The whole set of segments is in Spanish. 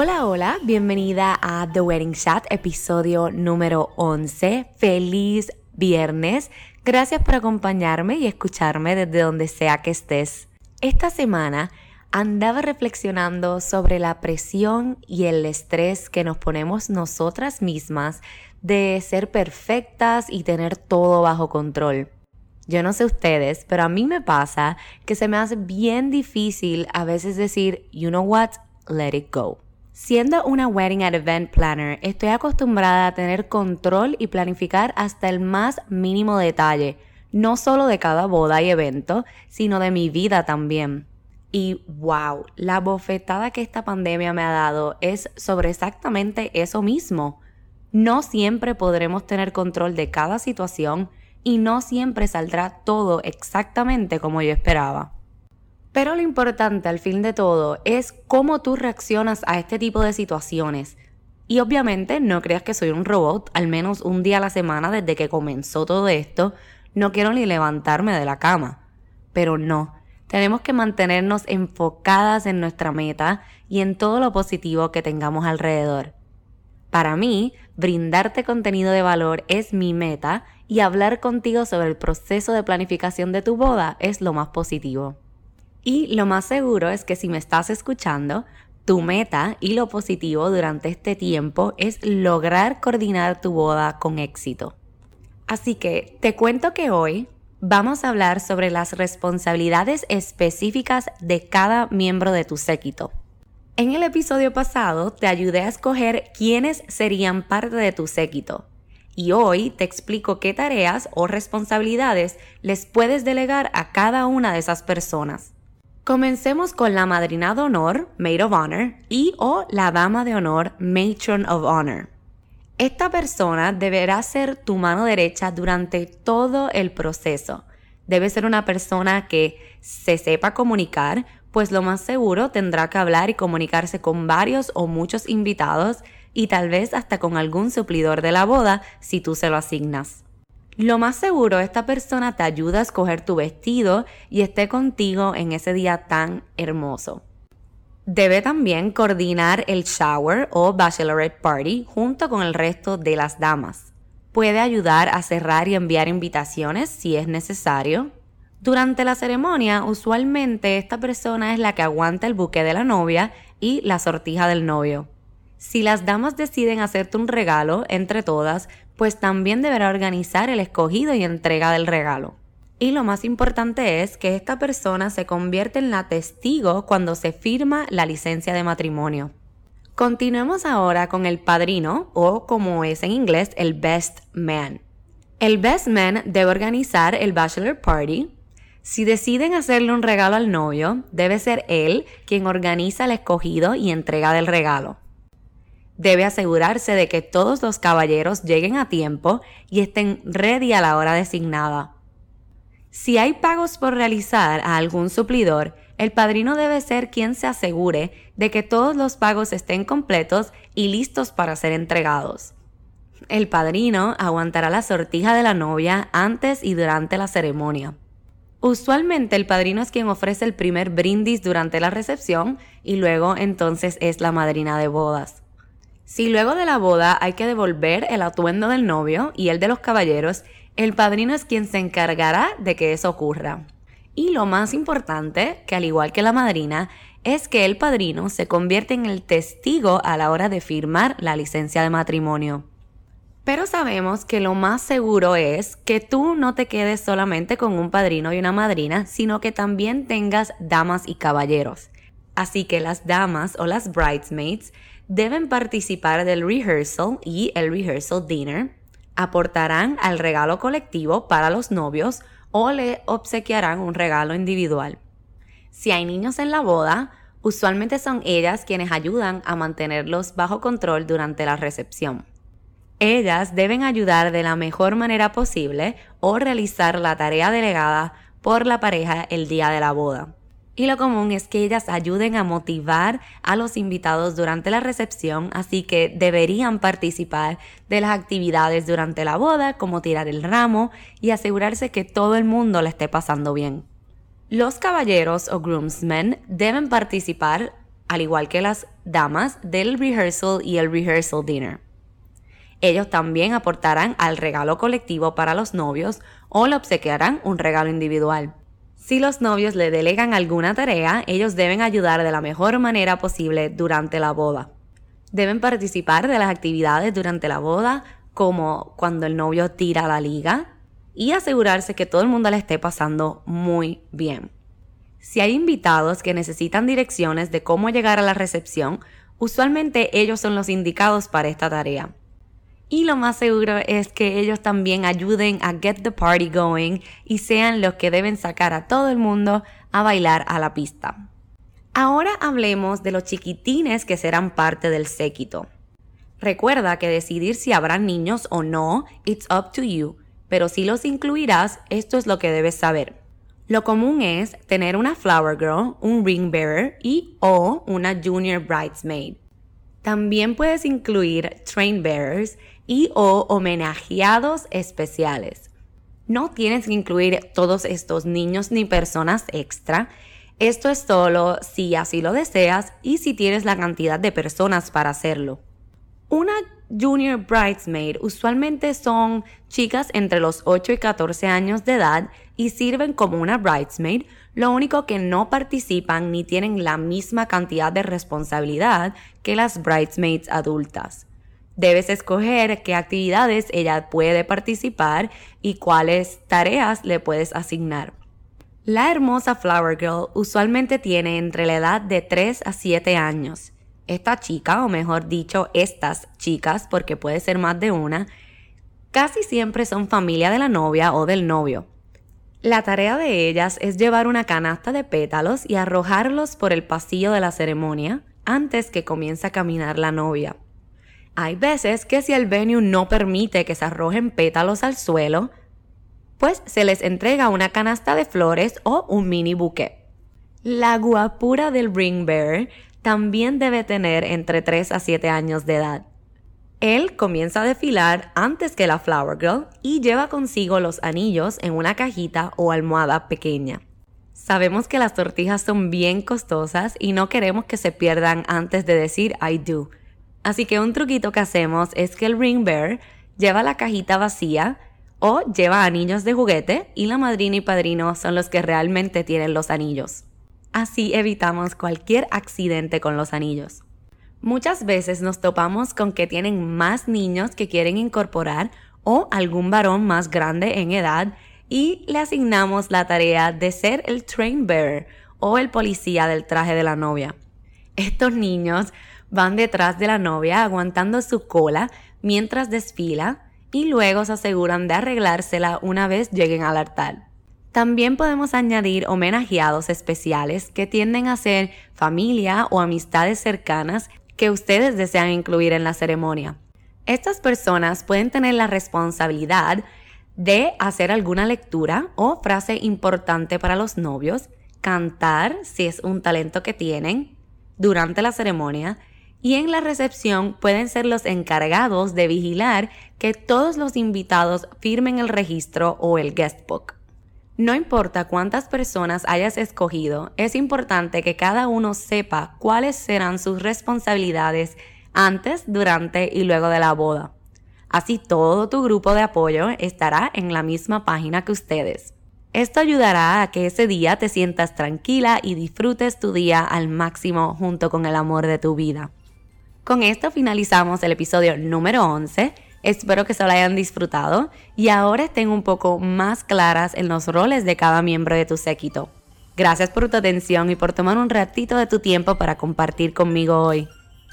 Hola, hola, bienvenida a The Wedding Chat, episodio número 11. Feliz viernes. Gracias por acompañarme y escucharme desde donde sea que estés. Esta semana andaba reflexionando sobre la presión y el estrés que nos ponemos nosotras mismas de ser perfectas y tener todo bajo control. Yo no sé ustedes, pero a mí me pasa que se me hace bien difícil a veces decir, you know what, let it go. Siendo una wedding and event planner, estoy acostumbrada a tener control y planificar hasta el más mínimo detalle, no solo de cada boda y evento, sino de mi vida también. Y wow, la bofetada que esta pandemia me ha dado es sobre exactamente eso mismo. No siempre podremos tener control de cada situación y no siempre saldrá todo exactamente como yo esperaba. Pero lo importante al fin de todo es cómo tú reaccionas a este tipo de situaciones. Y obviamente no creas que soy un robot, al menos un día a la semana desde que comenzó todo esto, no quiero ni levantarme de la cama. Pero no, tenemos que mantenernos enfocadas en nuestra meta y en todo lo positivo que tengamos alrededor. Para mí, brindarte contenido de valor es mi meta y hablar contigo sobre el proceso de planificación de tu boda es lo más positivo. Y lo más seguro es que si me estás escuchando, tu meta y lo positivo durante este tiempo es lograr coordinar tu boda con éxito. Así que te cuento que hoy vamos a hablar sobre las responsabilidades específicas de cada miembro de tu séquito. En el episodio pasado te ayudé a escoger quiénes serían parte de tu séquito. Y hoy te explico qué tareas o responsabilidades les puedes delegar a cada una de esas personas. Comencemos con la madrina de honor, Maid of Honor, y o la dama de honor, Matron of Honor. Esta persona deberá ser tu mano derecha durante todo el proceso. Debe ser una persona que se sepa comunicar, pues lo más seguro tendrá que hablar y comunicarse con varios o muchos invitados y tal vez hasta con algún suplidor de la boda si tú se lo asignas. Lo más seguro, esta persona te ayuda a escoger tu vestido y esté contigo en ese día tan hermoso. Debe también coordinar el shower o bachelorette party junto con el resto de las damas. Puede ayudar a cerrar y enviar invitaciones si es necesario. Durante la ceremonia, usualmente esta persona es la que aguanta el buque de la novia y la sortija del novio. Si las damas deciden hacerte un regalo entre todas, pues también deberá organizar el escogido y entrega del regalo. Y lo más importante es que esta persona se convierte en la testigo cuando se firma la licencia de matrimonio. Continuemos ahora con el padrino o como es en inglés el best man. El best man debe organizar el bachelor party. Si deciden hacerle un regalo al novio, debe ser él quien organiza el escogido y entrega del regalo debe asegurarse de que todos los caballeros lleguen a tiempo y estén ready a la hora designada. Si hay pagos por realizar a algún suplidor, el padrino debe ser quien se asegure de que todos los pagos estén completos y listos para ser entregados. El padrino aguantará la sortija de la novia antes y durante la ceremonia. Usualmente el padrino es quien ofrece el primer brindis durante la recepción y luego entonces es la madrina de bodas. Si luego de la boda hay que devolver el atuendo del novio y el de los caballeros, el padrino es quien se encargará de que eso ocurra. Y lo más importante, que al igual que la madrina, es que el padrino se convierte en el testigo a la hora de firmar la licencia de matrimonio. Pero sabemos que lo más seguro es que tú no te quedes solamente con un padrino y una madrina, sino que también tengas damas y caballeros. Así que las damas o las bridesmaids deben participar del rehearsal y el rehearsal dinner, aportarán al regalo colectivo para los novios o le obsequiarán un regalo individual. Si hay niños en la boda, usualmente son ellas quienes ayudan a mantenerlos bajo control durante la recepción. Ellas deben ayudar de la mejor manera posible o realizar la tarea delegada por la pareja el día de la boda. Y lo común es que ellas ayuden a motivar a los invitados durante la recepción, así que deberían participar de las actividades durante la boda, como tirar el ramo y asegurarse que todo el mundo le esté pasando bien. Los caballeros o groomsmen deben participar, al igual que las damas, del rehearsal y el rehearsal dinner. Ellos también aportarán al regalo colectivo para los novios o le obsequiarán un regalo individual. Si los novios le delegan alguna tarea, ellos deben ayudar de la mejor manera posible durante la boda. Deben participar de las actividades durante la boda, como cuando el novio tira la liga, y asegurarse que todo el mundo le esté pasando muy bien. Si hay invitados que necesitan direcciones de cómo llegar a la recepción, usualmente ellos son los indicados para esta tarea. Y lo más seguro es que ellos también ayuden a get the party going y sean los que deben sacar a todo el mundo a bailar a la pista. Ahora hablemos de los chiquitines que serán parte del séquito. Recuerda que decidir si habrá niños o no, it's up to you, pero si los incluirás, esto es lo que debes saber. Lo común es tener una flower girl, un ring bearer y o una junior bridesmaid. También puedes incluir train bearers y o homenajeados especiales. No tienes que incluir todos estos niños ni personas extra. Esto es solo si así lo deseas y si tienes la cantidad de personas para hacerlo. Una junior bridesmaid usualmente son chicas entre los 8 y 14 años de edad y sirven como una bridesmaid, lo único que no participan ni tienen la misma cantidad de responsabilidad que las bridesmaids adultas. Debes escoger qué actividades ella puede participar y cuáles tareas le puedes asignar. La hermosa Flower Girl usualmente tiene entre la edad de 3 a 7 años. Esta chica, o mejor dicho, estas chicas, porque puede ser más de una, casi siempre son familia de la novia o del novio. La tarea de ellas es llevar una canasta de pétalos y arrojarlos por el pasillo de la ceremonia antes que comience a caminar la novia. Hay veces que si el venue no permite que se arrojen pétalos al suelo, pues se les entrega una canasta de flores o un mini buque. La guapura del ring bearer también debe tener entre 3 a 7 años de edad. Él comienza a desfilar antes que la Flower Girl y lleva consigo los anillos en una cajita o almohada pequeña. Sabemos que las tortijas son bien costosas y no queremos que se pierdan antes de decir I do, Así que un truquito que hacemos es que el ring bear lleva la cajita vacía o lleva anillos de juguete y la madrina y padrino son los que realmente tienen los anillos. Así evitamos cualquier accidente con los anillos. Muchas veces nos topamos con que tienen más niños que quieren incorporar o algún varón más grande en edad y le asignamos la tarea de ser el train bearer o el policía del traje de la novia. Estos niños van detrás de la novia aguantando su cola mientras desfila y luego se aseguran de arreglársela una vez lleguen al altar. También podemos añadir homenajeados especiales que tienden a ser familia o amistades cercanas que ustedes desean incluir en la ceremonia. Estas personas pueden tener la responsabilidad de hacer alguna lectura o frase importante para los novios, cantar si es un talento que tienen durante la ceremonia y en la recepción pueden ser los encargados de vigilar que todos los invitados firmen el registro o el guestbook. No importa cuántas personas hayas escogido, es importante que cada uno sepa cuáles serán sus responsabilidades antes, durante y luego de la boda. Así todo tu grupo de apoyo estará en la misma página que ustedes. Esto ayudará a que ese día te sientas tranquila y disfrutes tu día al máximo junto con el amor de tu vida. Con esto finalizamos el episodio número 11. Espero que se lo hayan disfrutado y ahora estén un poco más claras en los roles de cada miembro de tu séquito. Gracias por tu atención y por tomar un ratito de tu tiempo para compartir conmigo hoy.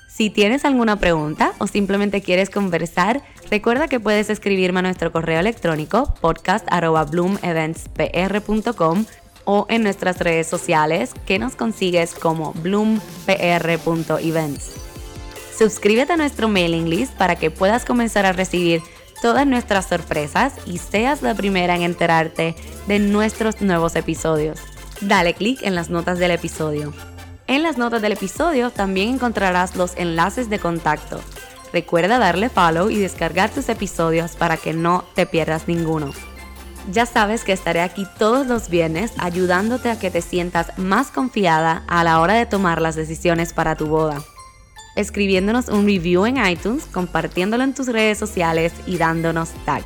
Si tienes alguna pregunta o simplemente quieres conversar, recuerda que puedes escribirme a nuestro correo electrónico podcast.bloomeventspr.com o en nuestras redes sociales que nos consigues como bloompr.events. Suscríbete a nuestro mailing list para que puedas comenzar a recibir todas nuestras sorpresas y seas la primera en enterarte de nuestros nuevos episodios. Dale clic en las notas del episodio. En las notas del episodio también encontrarás los enlaces de contacto. Recuerda darle follow y descargar tus episodios para que no te pierdas ninguno. Ya sabes que estaré aquí todos los viernes ayudándote a que te sientas más confiada a la hora de tomar las decisiones para tu boda. Escribiéndonos un review en iTunes, compartiéndolo en tus redes sociales y dándonos tag.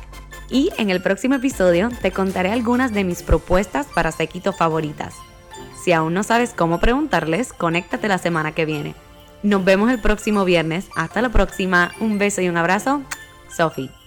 Y en el próximo episodio te contaré algunas de mis propuestas para sequito favoritas. Si aún no sabes cómo preguntarles, conéctate la semana que viene. Nos vemos el próximo viernes. Hasta la próxima. Un beso y un abrazo. Sophie.